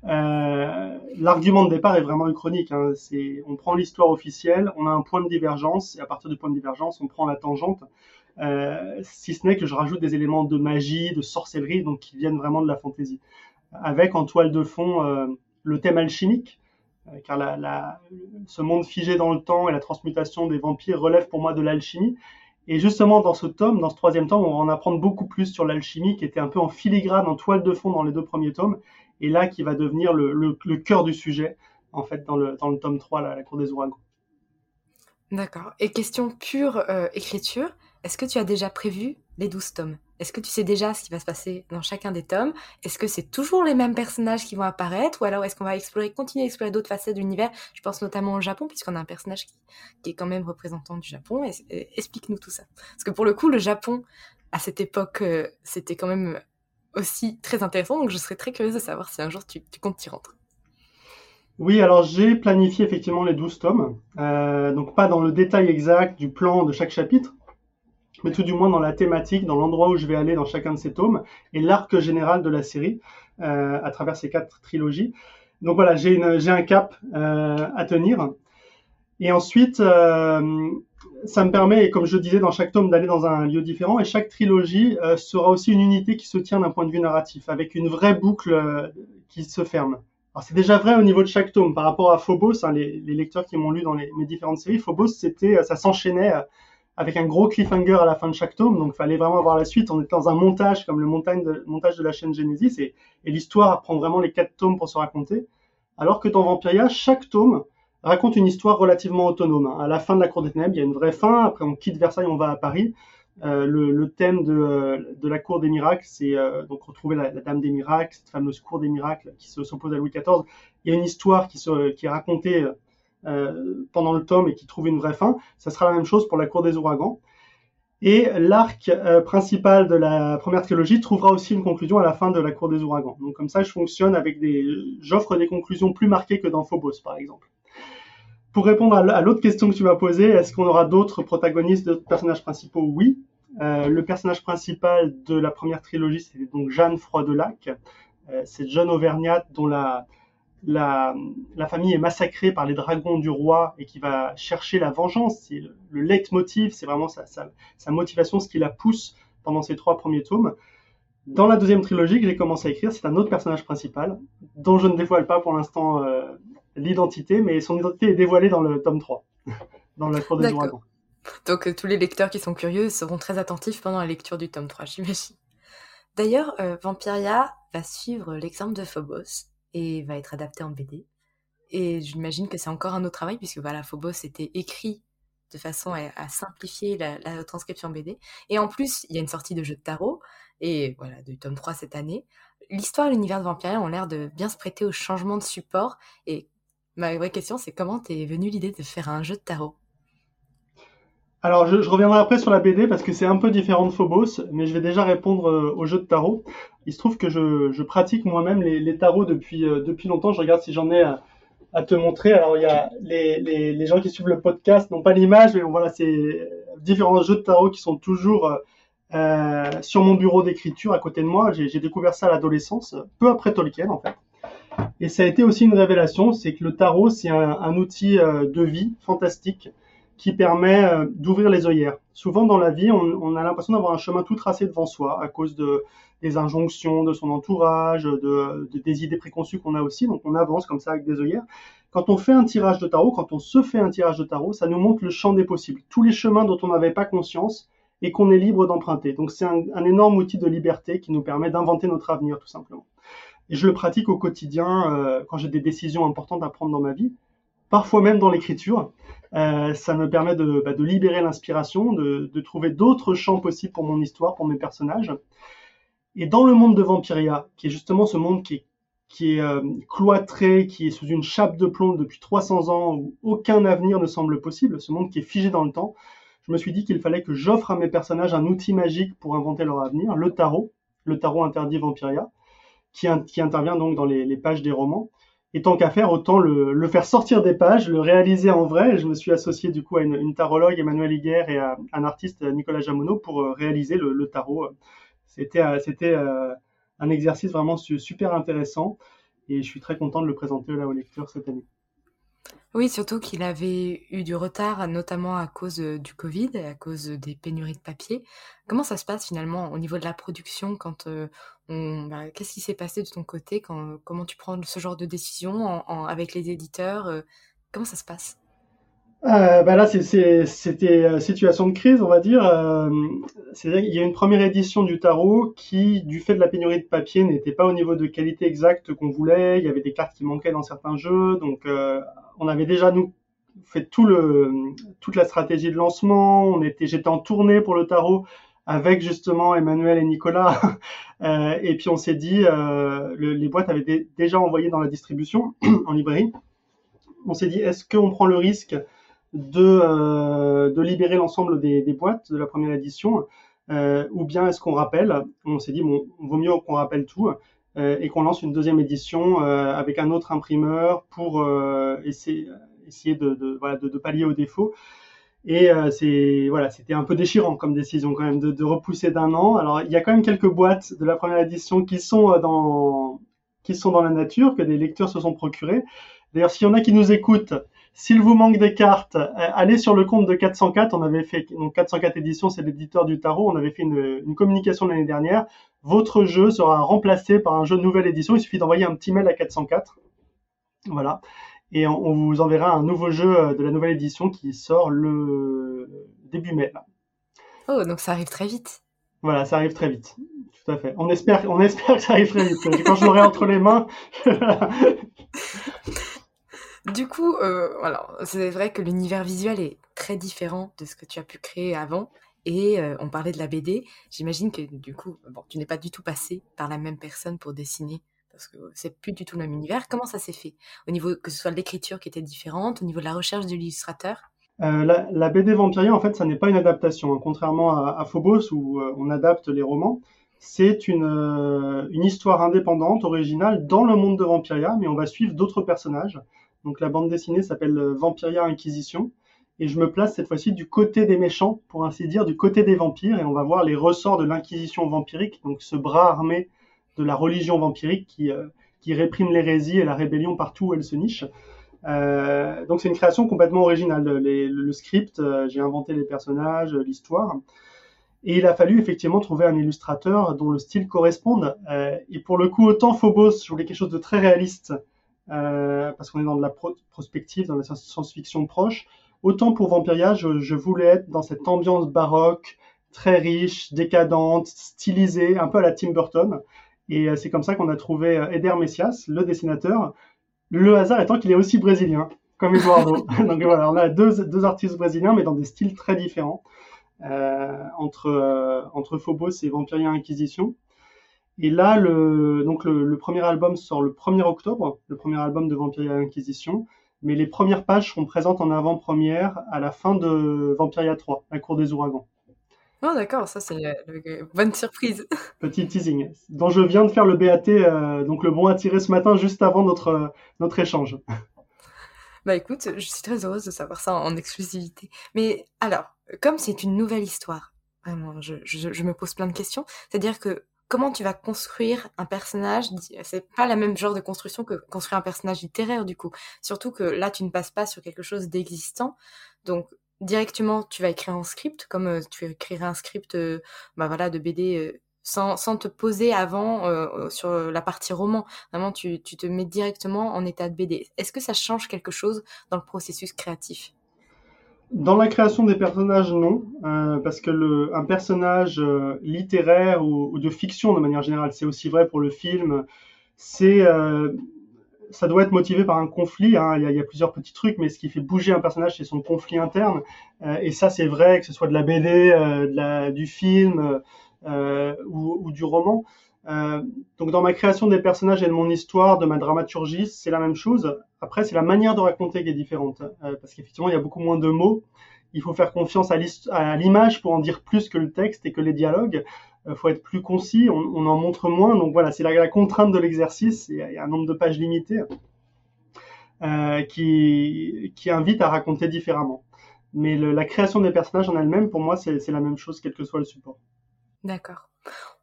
Euh, L'argument de départ est vraiment uchronique. Hein, on prend l'histoire officielle, on a un point de divergence et à partir du point de divergence, on prend la tangente. Si ce n'est que je rajoute des éléments de magie, de sorcellerie, donc qui viennent vraiment de la fantaisie avec en toile de fond euh, le thème alchimique, euh, car ce monde figé dans le temps et la transmutation des vampires relève pour moi de l'alchimie. Et justement, dans ce tome, dans ce troisième tome, on va en apprendre beaucoup plus sur l'alchimie qui était un peu en filigrane, en toile de fond dans les deux premiers tomes, et là qui va devenir le, cœur du sujet, en fait, dans le, dans le tome 3, la cour des ouragans. D'accord. Et question pure euh, écriture, est-ce que tu as déjà prévu les 12 tomes? Est-ce que tu sais déjà ce qui va se passer dans chacun des tomes? Est-ce que c'est toujours les mêmes personnages qui vont apparaître? Ou alors est-ce qu'on va explorer, continuer à explorer d'autres facettes de l'univers? Je pense notamment au Japon, puisqu'on a un personnage qui, est quand même représentant du Japon. Explique-nous tout ça. Parce que pour le coup, le Japon, à cette époque, euh, c'était quand même aussi très intéressant. Donc je serais très curieuse de savoir si un jour tu, comptes t'y rendre. Oui, alors j'ai planifié effectivement les 12 tomes, euh, donc pas dans le détail exact du plan de chaque chapitre, mais tout du moins dans la thématique, dans l'endroit où je vais aller dans chacun de ces tomes, et l'arc général de la série euh, à travers ces quatre trilogies. Donc voilà, j'ai un cap euh, à tenir. Et ensuite, ça me permet, comme je disais dans chaque tome, d'aller dans un lieu différent, et chaque trilogie sera aussi une unité qui se tient d'un point de vue narratif, avec une vraie boucle qui se ferme. Alors c'est déjà vrai au niveau de chaque tome par rapport à Phobos, hein, les, lecteurs qui m'ont lu dans mes différentes séries, Phobos ça s'enchaînait euh, avec un gros cliffhanger à la fin de chaque tome, donc fallait vraiment voir la suite. On était dans un montage comme le montage de, la chaîne Genesis et, l'histoire prend vraiment les quatre tomes pour se raconter. Alors que dans Vampiria, chaque tome raconte une histoire relativement autonome. À la fin de la Cour des Ténèbres, il y a une vraie fin. Après, on quitte Versailles, on va à Paris. Euh, le, thème de, de, la cour des miracles, c'est euh, donc retrouver la, Dame des miracles, cette fameuse cour des miracles qui s'oppose à Louis XIV. Il y a une histoire qui, est racontée euh, pendant le tome et qui trouve une vraie fin. Ça sera la même chose pour la cour des ouragans. Et l'arc principal de la première trilogie trouvera aussi une conclusion à la fin de la cour des ouragans. Donc comme ça, je fonctionne avec des, j'offre des conclusions plus marquées que dans Phobos, par exemple. Pour répondre à l'autre question que tu m'as posée, est-ce qu'on aura d'autres protagonistes, d'autres personnages principaux? Oui. Euh, le personnage principal de la première trilogie, c'est donc Jeanne Froidelac. Euh, c'est John Auvergnat dont la, la, la, famille est massacrée par les dragons du roi et qui va chercher la vengeance. C'est le, le leitmotiv, c'est vraiment sa, sa, sa, motivation, ce qui la pousse pendant ces trois premiers tomes. Dans la deuxième trilogie que j'ai commencé à écrire, c'est un autre personnage principal, dont je ne dévoile pas pour l'instant euh, l'identité, mais son identité est dévoilée dans le tome 3, dans la cour des dragons. Donc euh, tous les lecteurs qui sont curieux seront très attentifs pendant la lecture du tome 3, j'imagine. D'ailleurs, euh, Vampiria va suivre l'exemple de Phobos et va être adapté en BD. Et j'imagine que c'est encore un autre travail puisque voilà, Phobos était écrit de façon à, simplifier la, transcription BD. Et en plus, il y a une sortie de jeu de tarot et voilà, du tome 3 cette année. L'histoire et l'univers de Vampiria ont l'air de bien se prêter au changement de support et Ma vraie question, c'est comment t'es venue l'idée de faire un jeu de tarot? Alors, je, reviendrai après sur la BD parce que c'est un peu différent de Phobos, mais je vais déjà répondre euh, au jeu de tarot. Il se trouve que je, pratique moi-même les, tarots depuis, euh, depuis longtemps. Je regarde si j'en ai à, te montrer. Alors, il y a les, les, gens qui suivent le podcast n'ont pas l'image, mais voilà, c'est différents jeux de tarot qui sont toujours euh, sur mon bureau d'écriture à côté de moi. J'ai découvert ça à l'adolescence, peu après Tolkien en fait. Et ça a été aussi une révélation, c'est que le tarot, c'est un, outil euh, de vie fantastique qui permet euh, d'ouvrir les œillères. Souvent dans la vie, on, a l'impression d'avoir un chemin tout tracé devant soi à cause de, des injonctions de son entourage, de, des idées préconçues qu'on a aussi. Donc on avance comme ça avec des œillères. Quand on fait un tirage de tarot, quand on se fait un tirage de tarot, ça nous montre le champ des possibles, tous les chemins dont on n'avait pas conscience et qu'on est libre d'emprunter. Donc c'est un énorme outil de liberté qui nous permet d'inventer notre avenir tout simplement. Et je le pratique au quotidien euh, quand j'ai des décisions importantes à prendre dans ma vie, parfois même dans l'écriture. Euh, ça me permet de, bah, de libérer l'inspiration, de, de, trouver d'autres champs possibles pour mon histoire, pour mes personnages. Et dans le monde de Vampiria, qui est justement ce monde qui est, qui est euh, cloîtré, qui est sous une chape de plomb depuis 300 ans, où aucun avenir ne semble possible, ce monde qui est figé dans le temps, je me suis dit qu'il fallait que j'offre à mes personnages un outil magique pour inventer leur avenir, le tarot, le tarot interdit Vampiria qui, intervient donc dans les, pages des romans. Et tant qu'à faire, autant le, faire sortir des pages, le réaliser en vrai. je me suis associé du coup à une, tarologue, Emmanuel Higuer, et à un artiste, Nicolas Jamono, pour euh, réaliser le, tarot. C'était, euh, euh, un exercice vraiment super intéressant et je suis très content de le présenter là aux lecteurs cette année. Oui, surtout qu'il avait eu du retard, notamment à cause du Covid à cause des pénuries de papier. Comment ça se passe finalement au niveau de la production quand bah, qu'est-ce qui s'est passé de ton côté quand, comment tu prends ce genre de décision avec les éditeurs euh, Comment ça se passe? Euh, bah là, c'était euh, situation de crise, on va dire. Euh, y a une première édition du tarot qui, du fait de la pénurie de papier, n'était pas au niveau de qualité exacte qu'on voulait. Il y avait des cartes qui manquaient dans certains jeux, donc euh, on avait déjà nous fait toute la stratégie de lancement. J'étais en tournée pour le tarot avec justement Emmanuel et Nicolas. Euh, et puis on s'est dit, euh, le, les boîtes avaient déjà envoyé dans la distribution en librairie. On s'est dit, est-ce qu'on prend le risque de, euh, de libérer l'ensemble des, des, boîtes de la première édition, euh, ou bien est-ce qu'on rappelle? On s'est dit, bon, vaut mieux qu'on rappelle tout euh, et qu'on lance une deuxième édition euh, avec un autre imprimeur pour essayer, essayer de, de, voilà, de, de, pallier aux défauts. Et c'est voilà, c'était un peu déchirant comme décision quand même de, de repousser d'un an. Alors il y a quand même quelques boîtes de la première édition qui sont dans qui sont dans la nature que des lecteurs se sont procurés. D'ailleurs, s'il y en a qui nous écoutent s'il vous manque des cartes, euh, allez sur le compte de 404. On avait fait, donc 404 éditions, c'est l'éditeur du tarot. On avait fait une, une communication l'année dernière. Votre jeu sera remplacé par un jeu de nouvelle édition. Il suffit d'envoyer un petit mail à 404. Voilà. Et on, on, vous enverra un nouveau jeu euh, de la nouvelle édition qui sort le début mai. Là. Oh, donc ça arrive très vite. Voilà, ça arrive très vite. Tout à fait. On espère, on espère que ça arrive très vite. Quand je l'aurai entre les mains. Du coup, euh, voilà, c'est vrai que l'univers visuel est très différent de ce que tu as pu créer avant. Et euh, on parlait de la BD. J'imagine que du coup, bon, tu n'es pas du tout passé par la même personne pour dessiner parce que c'est plus du tout le même univers. Comment ça s'est fait? Au niveau que ce soit l'écriture qui était différente, au niveau de la recherche de l'illustrateur? Euh, la, BD Vampiria, en fait, ça n'est pas une adaptation, hein, contrairement à, à, Phobos où euh, on adapte les romans. C'est une, euh, une histoire indépendante, originale, dans le monde de Vampiria, mais on va suivre d'autres personnages. Donc la bande dessinée s'appelle Vampiria Inquisition. Et je me place cette fois-ci du côté des méchants, pour ainsi dire, du côté des vampires. Et on va voir les ressorts de l'inquisition vampirique, donc ce bras armé de la religion vampirique qui, euh, qui réprime l'hérésie et la rébellion partout où elle se niche. Euh, donc c'est une création complètement originale. Le, script, euh, j'ai inventé les personnages, l'histoire. Et il a fallu effectivement trouver un illustrateur dont le style corresponde. Et pour le coup, autant Phobos, je voulais quelque chose de très réaliste, parce qu'on est dans de la pro prospective, dans la science-fiction proche. Autant pour Vampiria, je, je, voulais être dans cette ambiance baroque, très riche, décadente, stylisée, un peu à la Tim Burton. Et euh, c'est comme ça qu'on a trouvé euh, Eder Messias, le dessinateur. Le hasard étant qu'il est aussi brésilien, comme Eduardo. Donc voilà, on a deux, deux, artistes brésiliens, mais dans des styles très différents. Euh, entre, euh, entre Phobos et Vampiria Inquisition. Et là, le, donc le, le, premier album sort le 1er octobre, le premier album de Vampiria Inquisition, mais les premières pages seront présentes en avant-première à la fin de Vampiria 3, la cour des ouragans. Oh d'accord, ça c'est une bonne surprise. Petit teasing, dont je viens de faire le BAT, euh, donc le bon à tirer ce matin juste avant notre, notre échange. Bah écoute, je suis très heureuse de savoir ça en exclusivité. Mais alors, comme c'est une nouvelle histoire, vraiment, je, je, je me pose plein de questions. C'est-à-dire que comment tu vas construire un personnage c'est pas la même genre de construction que construire un personnage littéraire du coup surtout que là tu ne passes pas sur quelque chose d'existant donc directement tu vas écrire un script comme tu écrirais un script bah voilà de BD sans, sans te poser avant sur la partie roman. Vraiment tu, tu te mets directement en état de BD est-ce que ça change quelque chose dans le processus créatif? Dans la création des personnages, non, euh, parce que un personnage euh, littéraire ou, ou, de fiction, de manière générale, c'est aussi vrai pour le film. C'est, euh, ça doit être motivé par un conflit. Hein. Il, y a, il, y a, plusieurs petits trucs, mais ce qui fait bouger un personnage, c'est son conflit interne. Euh, et ça, c'est vrai que ce soit de la BD, euh, de la, du film ou, ou, du roman. Euh, donc dans ma création des personnages et de mon histoire, de ma dramaturgie, c'est la même chose. Après, c'est la manière de raconter qui est différente, euh, parce qu'effectivement, il y a beaucoup moins de mots. Il faut faire confiance à l'image pour en dire plus que le texte et que les dialogues. Euh, faut être plus concis, on, en montre moins. Donc voilà, c'est la, contrainte de l'exercice. Il y a un nombre de pages limité euh, qui, qui invite à raconter différemment. Mais la création des personnages en elle-même, pour moi, c'est la même chose, quel que soit le support. D'accord.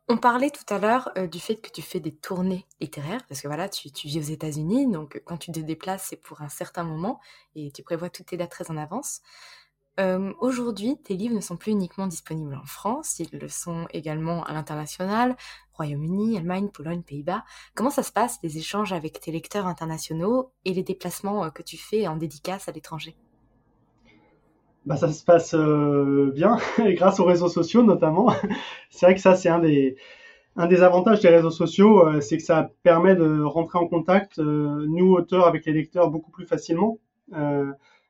On parlait tout à l'heure euh, du fait que tu fais des tournées littéraires, parce que voilà, tu vis aux États-Unis, donc quand tu te déplaces, c'est pour un certain moment, et tu prévois toutes tes dates très en avance. Euh, Aujourd'hui, tes livres ne sont plus uniquement disponibles en France, ils le sont également à l'international, Royaume-Uni, Allemagne, Pologne, Pays-Bas. Comment ça se passe, les échanges avec tes lecteurs internationaux et les déplacements euh, que tu fais en dédicace à l'étranger? Bah, ça se passe bien, grâce aux réseaux sociaux notamment. c'est vrai que ça, c'est un des, un des avantages des réseaux sociaux, c'est que ça permet de rentrer en contact, nous, auteurs, avec les lecteurs beaucoup plus facilement.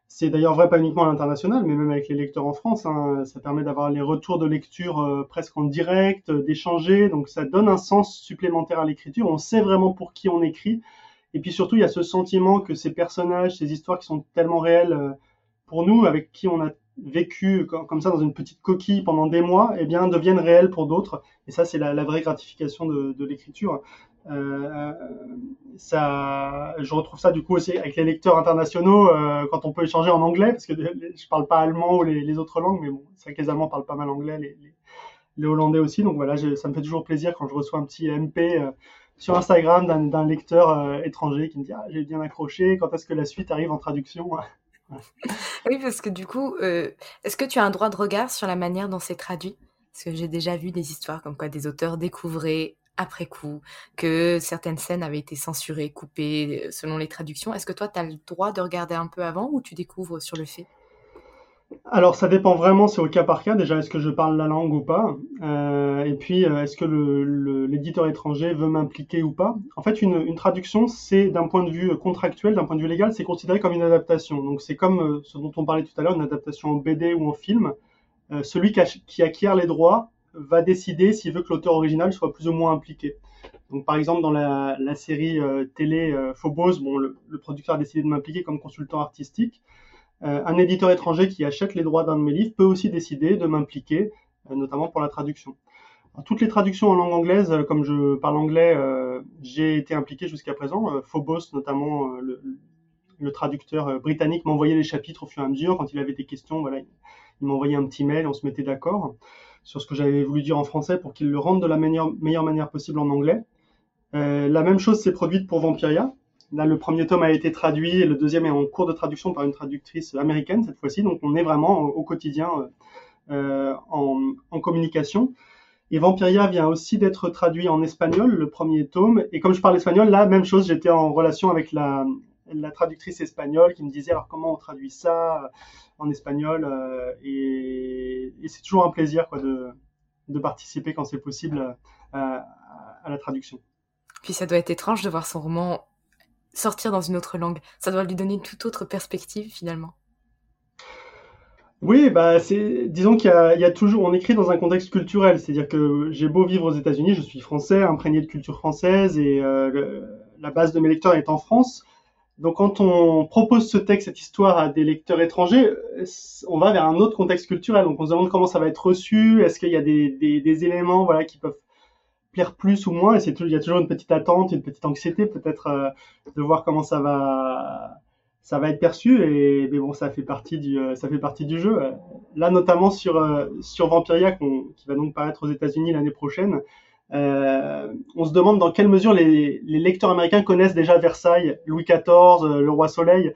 C'est d'ailleurs vrai pas uniquement à l'international, mais même avec les lecteurs en France. Hein, ça permet d'avoir les retours de lecture euh, presque en direct, euh, d'échanger. Donc ça donne un sens supplémentaire à l'écriture. On sait vraiment pour qui on écrit. Et puis surtout, il y a ce sentiment que ces personnages, ces histoires qui sont tellement réelles euh, pour nous, avec qui on a vécu comme ça dans une petite coquille pendant des mois, eh bien deviennent réelles pour d'autres. Et ça, c'est la, vraie gratification de l'écriture. Euh, ça, je retrouve ça du coup aussi avec les lecteurs internationaux euh, quand on peut échanger en anglais, parce que je parle pas allemand ou les, autres langues, mais bon, c'est vrai que les Allemands parlent pas mal anglais, les, Hollandais aussi. Donc voilà, ça me fait toujours plaisir quand je reçois un petit MP euh, sur Instagram d'un lecteur étranger qui me dit ah, j'ai bien accroché, quand est-ce que la suite arrive en traduction? Oui, parce que du coup, est-ce que tu as un droit de regard sur la manière dont c'est traduit? Parce que j'ai déjà vu des histoires comme quoi des auteurs découvraient après coup, que certaines scènes avaient été censurées, coupées euh, selon les traductions. Est-ce que toi, tu as le droit de regarder un peu avant ou tu découvres sur le fait? Alors ça dépend vraiment, c'est au cas par cas. Déjà, est-ce que je parle la langue ou pas? Euh, Et puis, euh, est-ce que l'éditeur étranger veut m'impliquer ou pas? En fait, une, traduction, c'est d'un point de vue contractuel, d'un point de vue légal, c'est considéré comme une adaptation. Donc c'est comme ce dont on parlait tout à l'heure, une adaptation en BD ou en film. celui qui acquiert les droits va décider s'il veut que l'auteur original soit plus ou moins impliqué. Donc, par exemple, dans la, série euh, télé euh, Phobos, bon, le, producteur a décidé de m'impliquer comme consultant artistique. Euh, un éditeur étranger qui achète les droits d'un de mes livres peut aussi décider de m'impliquer, notamment pour la traduction. toutes les traductions en langue anglaise, comme je parle anglais, j'ai été impliqué jusqu'à présent. Phobos, notamment, le, le, traducteur britannique m'envoyait les chapitres au fur et à mesure. Quand il avait des questions, voilà, il m'envoyait un petit mail, on se mettait d'accord sur ce que j'avais voulu dire en français pour qu'il le rende de la meilleure, manière possible en anglais. Euh, la même chose s'est produite pour Vampiria. Là, le premier tome a été traduit et le deuxième est en cours de traduction par une traductrice américaine cette fois-ci. Donc, on est vraiment au, quotidien euh, en, en, communication. Et Vampiria vient aussi d'être traduit en espagnol, le premier tome. Et comme je parle espagnol, là, même chose, j'étais en relation avec la, la traductrice espagnole qui me disait alors comment on traduit ça en espagnol euh, et, c'est toujours un plaisir quoi, de, de participer quand c'est possible euh, à, la traduction. Puis ça doit être étrange de voir son roman sortir dans une autre langue. Ça doit lui donner une toute autre perspective finalement. Oui, bah c'est, disons qu'il y, a, toujours, on écrit dans un contexte culturel, c'est-à-dire que j'ai beau vivre aux États-Unis, je suis français, imprégné de culture française et euh, la base de mes lecteurs est en France. Donc quand on propose ce texte, cette histoire à des lecteurs étrangers, on va vers un autre contexte culturel. Donc on se demande comment ça va être reçu, est-ce qu'il y a des, éléments voilà, qui peuvent plaire plus ou moins, et c'est il y a toujours une petite attente, une petite anxiété peut-être euh, de voir comment ça va ça va être perçu. Et mais bon ça fait partie du euh, ça fait partie du jeu. Là notamment sur euh, sur Vampiria qui va donc paraître aux États-Unis l'année prochaine euh, on se demande dans quelle mesure les, lecteurs américains connaissent déjà Versailles, Louis XIV, euh, le roi Soleil.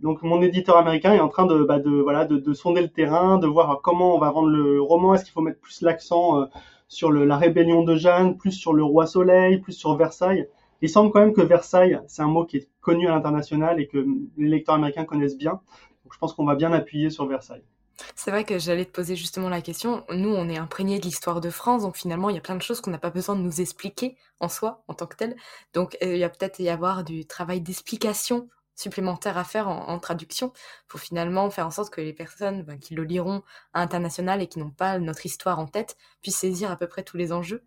Donc mon éditeur américain est en train de, bah, de voilà de, sonder le terrain, de voir comment on va vendre le roman. Est-ce qu'il faut mettre plus l'accent euh, sur la rébellion de Jeanne, plus sur le roi Soleil, plus sur Versailles? Il semble quand même que Versailles, c'est un mot qui est connu à l'international et que les lecteurs américains connaissent bien. Donc je pense qu'on va bien appuyer sur Versailles. C'est vrai que j'allais te poser justement la question. Nous, on est imprégnés de l'histoire de France, donc finalement, il y a plein de choses qu'on n'a pas besoin de nous expliquer en soi, en tant que tel. Donc, euh, il y a peut-être y avoir du travail d'explication supplémentaire à faire en, traduction pour finalement faire en sorte que les personnes ben, qui le liront à international et qui n'ont pas notre histoire en tête puissent saisir à peu près tous les enjeux.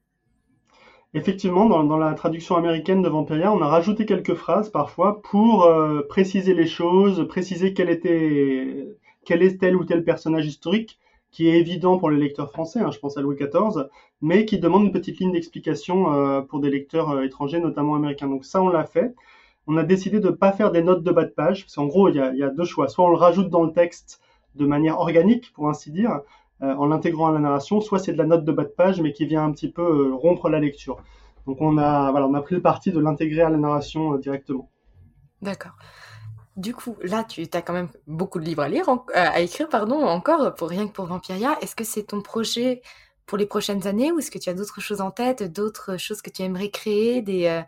Effectivement, dans, la traduction américaine de Vampiria, on a rajouté quelques phrases parfois pour euh, préciser les choses, préciser quelle était quel est tel ou tel personnage historique qui est évident pour les lecteurs français, hein, je pense à Louis XIV, mais qui demande une petite ligne d'explication euh, pour des lecteurs euh, étrangers, notamment américains. Donc ça, on l'a fait. On a décidé de ne pas faire des notes de bas de page, parce qu'en gros, il y, a, deux choix. Soit on le rajoute dans le texte de manière organique, pour ainsi dire, euh, en l'intégrant à la narration, soit c'est de la note de bas de page, mais qui vient un petit peu rompre la lecture. Donc on a, voilà, on a pris le parti de l'intégrer à la narration directement. D'accord. Du coup, là, tu as quand même beaucoup de livres à lire, euh, à écrire, pardon, encore, pour rien que pour Vampiria. Est-ce que c'est ton projet pour les prochaines années ou est-ce que tu as d'autres choses en tête, d'autres choses que tu aimerais créer, des, euh,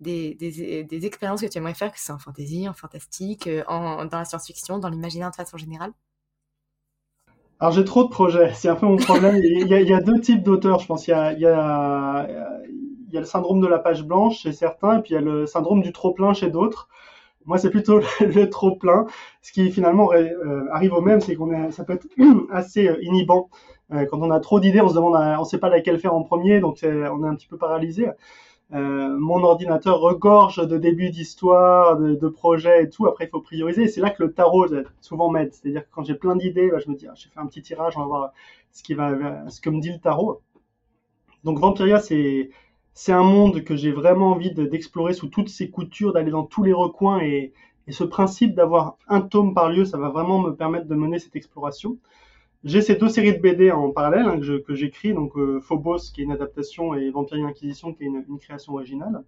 des, des, expériences que tu aimerais faire, que ce soit en fantasy, en fantastique, euh, en, dans la science-fiction, dans l'imaginaire de façon générale? Alors j'ai trop de projets, c'est un peu mon problème. il, y a, deux types d'auteurs, je pense. Il y, a, il, y a, il y a le syndrome de la page blanche chez certains, et puis il y a le syndrome du trop plein chez d'autres. Moi, c'est plutôt le, trop plein. Ce qui finalement euh, arrive au même, c'est qu'on ça peut être assez euh, inhibant. Euh, quand on a trop d'idées, on se demande, on ne sait pas laquelle faire en premier, donc on est un petit peu paralysé. Mon ordinateur regorge de débuts d'histoire, de, projets et tout. Après, il faut prioriser. C'est là que le tarot souvent m'aide. C'est-à-dire que quand j'ai plein d'idées, bah, je me dis, ah, j'ai fait un petit tirage, on va voir ce qui va, ce que me dit le tarot. Donc Vampiria, c'est c'est un monde que j'ai vraiment envie d'explorer sous toutes ses coutures, d'aller dans tous les recoins et, et ce principe d'avoir un tome par lieu, ça va vraiment me permettre de mener cette exploration. J'ai ces deux séries de BD en parallèle hein, que j'écris, donc euh, Phobos qui est une adaptation et Vampire Inquisition qui est une création originale.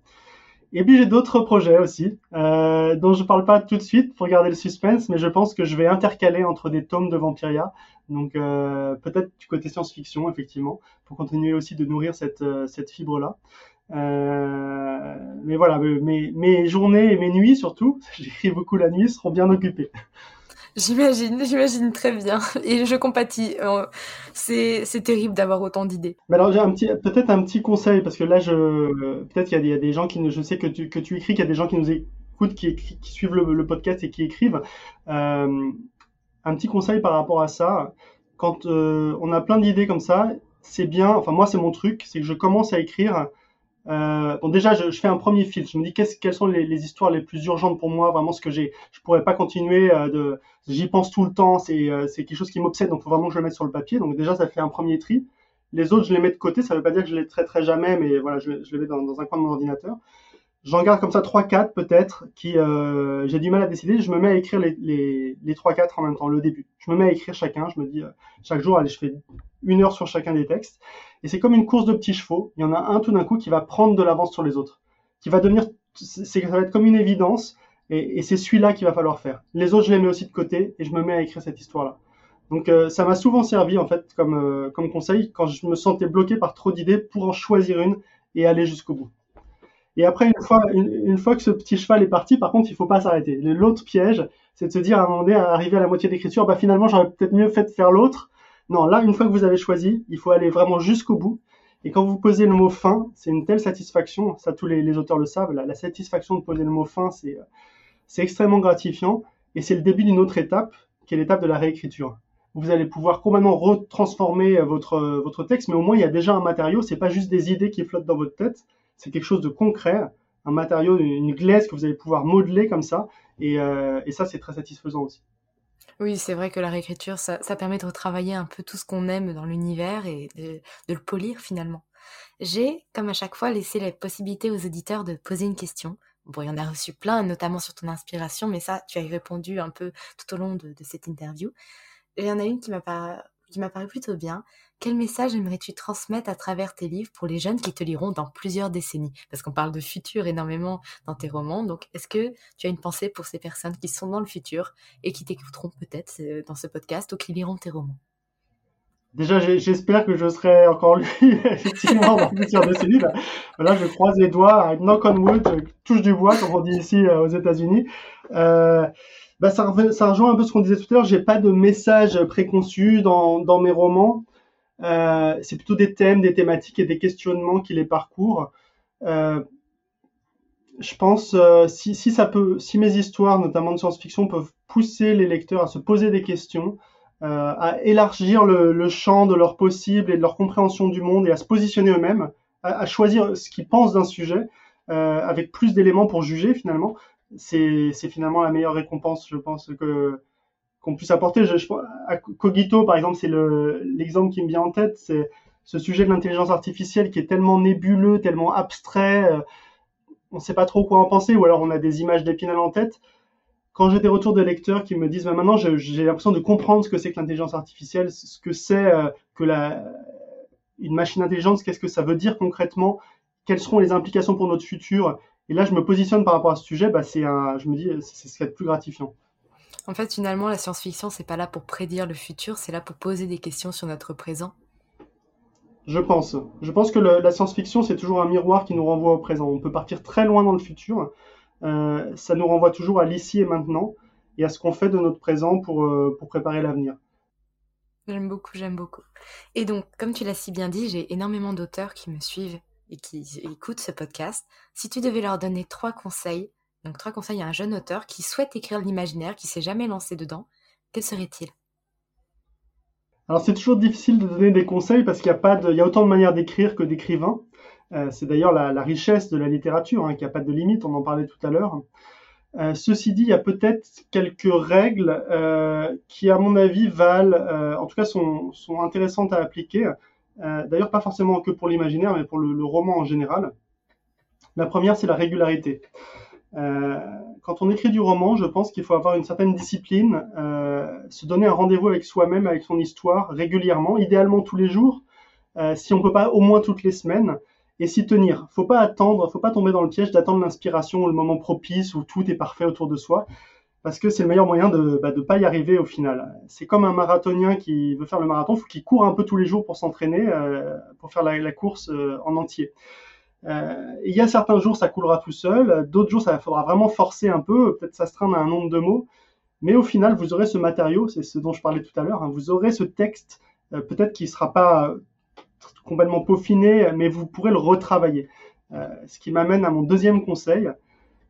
Et puis j'ai d'autres projets aussi, euh, dont je parle pas tout de suite pour garder le suspense, mais je pense que je vais intercaler entre des tomes de Vampiria, donc euh, peut-être du côté science-fiction effectivement, pour continuer aussi de nourrir cette, euh, cette fibre-là. Euh, mais voilà, mes, mes journées et mes nuits surtout, j'écris beaucoup la nuit, seront bien occupées. J'imagine, j'imagine très bien. Et je compatis. Euh, c'est, c'est terrible d'avoir autant d'idées. Mais alors, j'ai peut-être un petit conseil, parce que là, peut-être qu'il y a, des, gens qui, je sais que tu, que tu écris, qu'il y a des gens qui nous écoutent, qui, qui suivent le, podcast et qui écrivent. Euh, un petit conseil par rapport à ça. Quand euh, on a plein d'idées comme ça, c'est bien, enfin moi c'est mon truc, c'est que je commence à écrire euh, bon, déjà, je, je, fais un premier filtre. Je me dis quelles sont les, les, histoires les plus urgentes pour moi, vraiment ce que j'ai. Je pourrais pas continuer euh, de. J'y pense tout le temps. C'est euh, c'est quelque chose qui m'obsède. Donc, faut vraiment que je le mette sur le papier. Donc, déjà, ça fait un premier tri. Les autres, je les mets de côté. Ça veut pas dire que je les traiterai jamais, mais voilà, je, je les mets dans, dans, un coin de mon ordinateur. J'en garde comme ça 3-4 peut-être qui euh, j'ai du mal à décider. Je me mets à écrire les, les, les 3-4 en même temps, le début. Je me mets à écrire chacun. Je me dis euh, chaque jour, allez, je fais une heure sur chacun des textes. Et c'est comme une course de petits chevaux. Il y en a un tout d'un coup qui va prendre de l'avance sur les autres, qui va devenir, c'est, ça va être comme une évidence. Et, et c'est celui-là qu'il va falloir faire. Les autres, je les mets aussi de côté et je me mets à écrire cette histoire-là. Donc euh, ça m'a souvent servi en fait comme, euh, comme conseil quand je me sentais bloqué par trop d'idées pour en choisir une et aller jusqu'au bout. Et après, une fois, une, fois que ce petit cheval est parti, par contre, il faut pas s'arrêter. L'autre piège, c'est de se dire à un moment donné, à arriver à la moitié d'écriture, bah finalement, j'aurais peut-être mieux fait de faire l'autre. Non, là, une fois que vous avez choisi, il faut aller vraiment jusqu'au bout. Et quand vous posez le mot fin, c'est une telle satisfaction, ça tous les, auteurs le savent, la, la, satisfaction de poser le mot fin, c'est c'est extrêmement gratifiant. Et c'est le début d'une autre étape, qui est l'étape de la réécriture. Vous allez pouvoir complètement retransformer votre, votre texte, mais au moins il y a déjà un matériau, c'est pas juste des idées qui flottent dans votre tête, c'est quelque chose de concret, un matériau, une glaise que vous allez pouvoir modeler comme ça. Et, euh, et ça, c'est très satisfaisant aussi. Oui, c'est vrai que la réécriture, ça, permet de retravailler un peu tout ce qu'on aime dans l'univers et de, de, le polir finalement. J'ai, comme à chaque fois, laissé la possibilité aux auditeurs de poser une question. Bon, il y en a reçu plein, notamment sur ton inspiration, mais ça, tu as répondu un peu tout au long de, de cette interview. il y en a une qui m'a paru plutôt bien. Quel message aimerais-tu transmettre à travers tes livres pour les jeunes qui te liront dans plusieurs décennies? Parce qu'on parle de futur énormément dans tes romans. Donc, est-ce que tu as une pensée pour ces personnes qui sont dans le futur et qui t'écouteront peut-être euh, dans ce podcast ou qui liront tes romans? Déjà, j'espère que je serai encore lu effectivement dans plusieurs décennies. Là, je croise les doigts, knock on wood, touche du bois, comme on dit ici euh, aux États-Unis. Euh, bah, ça, rejoint un peu ce qu'on disait tout à l'heure. J'ai pas de message préconçu dans mes romans. Euh, c'est plutôt des thèmes, des thématiques et des questionnements qui les parcourent. Euh, je pense euh, si, si, ça peut, si mes histoires, notamment de science-fiction, peuvent pousser les lecteurs à se poser des questions, euh, à élargir le, champ de leur possible et de leur compréhension du monde et à se positionner eux-mêmes, à, à, choisir ce qu'ils pensent d'un sujet avec plus d'éléments pour juger finalement, c'est finalement la meilleure récompense, je pense que qu'on puisse apporter. Je, je, à Cogito, par exemple, c'est l'exemple qui me vient en tête. C'est ce sujet de l'intelligence artificielle qui est tellement nébuleux, tellement abstrait. Euh, on ne sait pas trop quoi en penser, ou alors on a des images d'épinal en tête. Quand j'ai des retours de lecteurs qui me disent, bah, maintenant j'ai l'impression de comprendre ce que c'est que l'intelligence artificielle, ce que c'est euh, que la, une machine intelligente, qu'est-ce que ça veut dire concrètement, quelles seront les implications pour notre futur. Et là, je me positionne par rapport à ce sujet, bah, c'est je me dis, c'est ce qui est le plus gratifiant. En fait, finalement, la science-fiction, c'est pas là pour prédire le futur, c'est là pour poser des questions sur notre présent. Je pense. Je pense que le, la science-fiction, c'est toujours un miroir qui nous renvoie au présent. On peut partir très loin dans le futur. Euh, ça nous renvoie toujours à l'ici et maintenant et à ce qu'on fait de notre présent pour, euh, pour préparer l'avenir. J'aime beaucoup, j'aime beaucoup. Et donc, comme tu l'as si bien dit, j'ai énormément d'auteurs qui me suivent et qui écoutent ce podcast. Si tu devais leur donner trois conseils, donc trois conseils à un jeune auteur qui souhaite écrire l'imaginaire, qui s'est jamais lancé dedans, quels seraient-ils Alors c'est toujours difficile de donner des conseils parce qu'il y a pas de, il y a autant de manières d'écrire que d'écrivains. Euh, c'est d'ailleurs la, richesse de la littérature, hein, qu'il n'y a pas de limite. On en parlait tout à l'heure. Euh, ceci dit, il y a peut-être quelques règles euh, qui, à mon avis, valent, en tout cas, sont, sont intéressantes à appliquer. D'ailleurs, pas forcément que pour l'imaginaire, mais pour le, roman en général. La première, c'est la régularité. Quand on écrit du roman, je pense qu'il faut avoir une certaine discipline, se donner un rendez-vous avec soi-même, avec son histoire, régulièrement, idéalement tous les jours. si on peut pas, au moins toutes les semaines et s'y tenir. Faut pas attendre, faut pas tomber dans le piège d'attendre l'inspiration ou le moment propice où tout est parfait autour de soi, parce que c'est le meilleur moyen de ne bah, pas y arriver au final. C'est comme un marathonien qui veut faire le marathon, faut qu'il court un peu tous les jours pour s'entraîner, euh, pour faire la, course euh, en entier. Euh, il y a certains jours ça coulera tout seul, d'autres jours ça faudra vraiment forcer un peu, peut-être s'astreindre à un nombre de mots, mais au final vous aurez ce matériau, c'est ce dont je parlais tout à l'heure, hein, vous aurez ce texte peut-être qui sera pas complètement peaufiné, mais vous pourrez le retravailler. Euh, ce qui m'amène à mon deuxième conseil.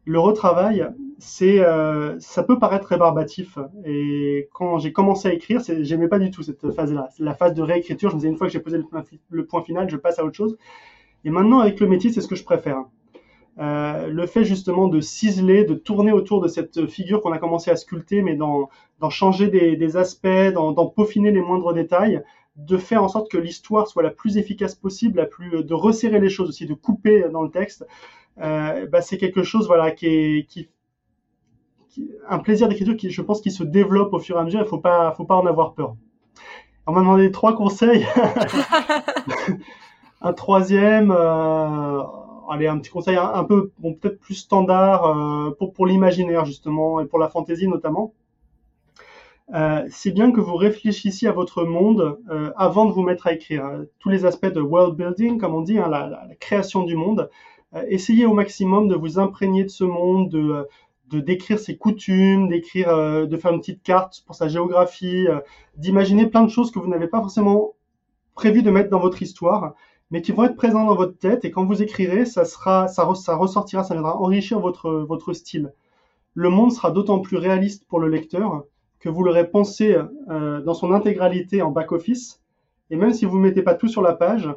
Le retravail, c'est, euh, ça peut paraître rébarbatif. Et quand j'ai commencé à écrire, j'aimais pas du tout cette phase-là. La phase de réécriture, je me disais une fois que j'ai posé le, point final, je passe à autre chose. Et maintenant, avec le métier, c'est ce que je préfère. Euh, le fait justement de ciseler, de tourner autour de cette figure qu'on a commencé à sculpter, mais d'en, changer des, aspects, d'en, peaufiner les moindres détails, de faire en sorte que l'histoire soit la plus efficace possible, la plus de resserrer les choses aussi, de couper dans le texte, euh, bah, c'est quelque chose voilà qui est qui, un plaisir d'écriture qui je pense qui se développe au fur et à mesure. Il faut pas faut pas en avoir peur. On m'a demandé trois conseils. un troisième, euh, allez un petit conseil un, peu bon peut-être plus standard euh, pour pour l'imaginaire justement et pour la fantaisie notamment. Euh, c'est bien que vous réfléchissiez à votre monde euh, avant de vous mettre à écrire. Tous les aspects de world building, comme on dit, hein, la, création du monde. Euh, essayez au maximum de vous imprégner de ce monde, de, de décrire ses coutumes, d'écrire, de faire une petite carte pour sa géographie, d'imaginer plein de choses que vous n'avez pas forcément prévu de mettre dans votre histoire, mais qui vont être présentes dans votre tête. Et quand vous écrirez, ça sera, ça, ressortira, ça viendra enrichir votre votre style. Le monde sera d'autant plus réaliste pour le lecteur que vous l'aurez pensé euh, dans son intégralité en back-office. Et même si vous ne mettez pas tout sur la page,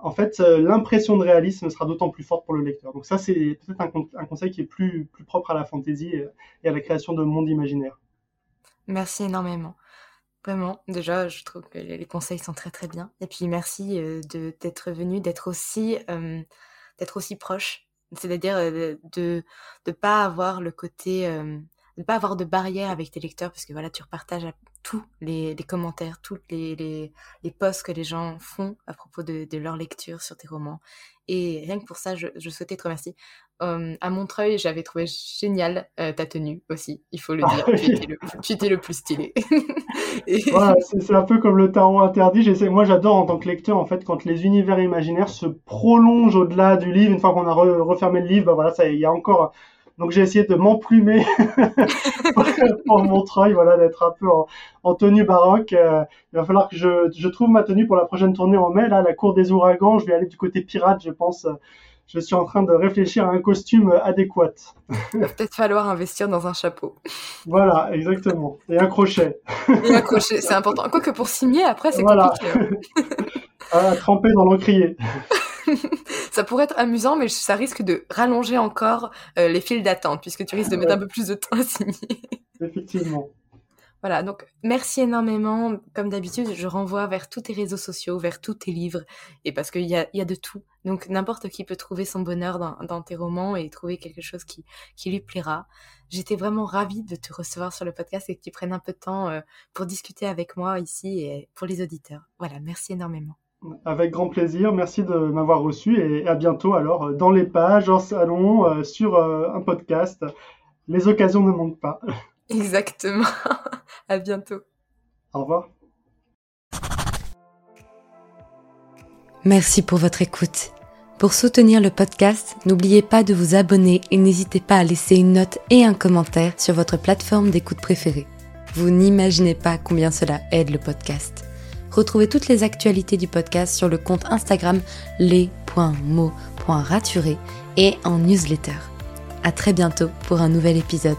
en fait, euh, l'impression de réalisme sera d'autant plus forte pour le lecteur. Donc ça, c'est peut-être un, conseil qui est plus, plus propre à la fantaisie et à la création de mondes imaginaires. Merci énormément. Vraiment, déjà, je trouve que les conseils sont très très bien. Et puis merci euh, de d'être venu, d'être aussi d'être aussi proche. C'est-à-dire de ne pas avoir le côté ne pas avoir de barrière avec tes lecteurs parce que voilà, tu repartages tous les, commentaires, tous les, les, les, posts que les gens font à propos de, de leur lecture sur tes romans. Et rien que pour ça, je, je souhaitais te remercier. Euh, à Montreuil, j'avais trouvé génial euh, ta tenue aussi, il faut le ah dire. tu, étais le, plus stylé. voilà, c'est un peu comme le tarot interdit. Moi, j'adore en tant que lecteur, en fait, quand les univers imaginaires se prolongent au-delà du livre. Une fois qu'on a refermé le livre, bah voilà, il y a encore donc j'ai essayé de m'emplumer pour Montreuil, voilà, d'être un peu en, tenue baroque. Euh, il va falloir que je, je, trouve ma tenue pour la prochaine tournée en mai. Là, la cour des ouragans, je vais aller du côté pirate, je pense. Je suis en train de réfléchir à un costume adéquat. Il va peut-être falloir investir dans un chapeau. Voilà, exactement. Et un crochet. Et un crochet, c'est important. Quoique pour signer, après, c'est voilà. compliqué. Hein. à tremper dans l'encrier. ça pourrait être amusant, mais ça risque de rallonger encore euh, les files d'attente, puisque tu risques de mettre un peu plus de temps à signer. Effectivement. Voilà, donc merci énormément. Comme d'habitude, je renvoie vers tous tes réseaux sociaux, vers tous tes livres, et parce qu'il y a, y a de tout. Donc n'importe qui peut trouver son bonheur dans, dans, tes romans et trouver quelque chose qui, qui lui plaira. J'étais vraiment ravie de te recevoir sur le podcast et que tu prennes un peu de temps euh, pour discuter avec moi ici et pour les auditeurs. Voilà, merci énormément. Avec grand plaisir. Merci de m'avoir reçu et à bientôt alors dans les pages, en salon, euh, sur euh, un podcast. Les occasions ne manquent pas. Exactement. à bientôt. Au revoir. Merci pour votre écoute. Pour soutenir le podcast, n'oubliez pas de vous abonner et n'hésitez pas à laisser une note et un commentaire sur votre plateforme d'écoute préférée. Vous n'imaginez pas combien cela aide le podcast. Retrouvez toutes les actualités du podcast sur le compte Instagram les.mots.raturés et en newsletter. À très bientôt pour un nouvel épisode.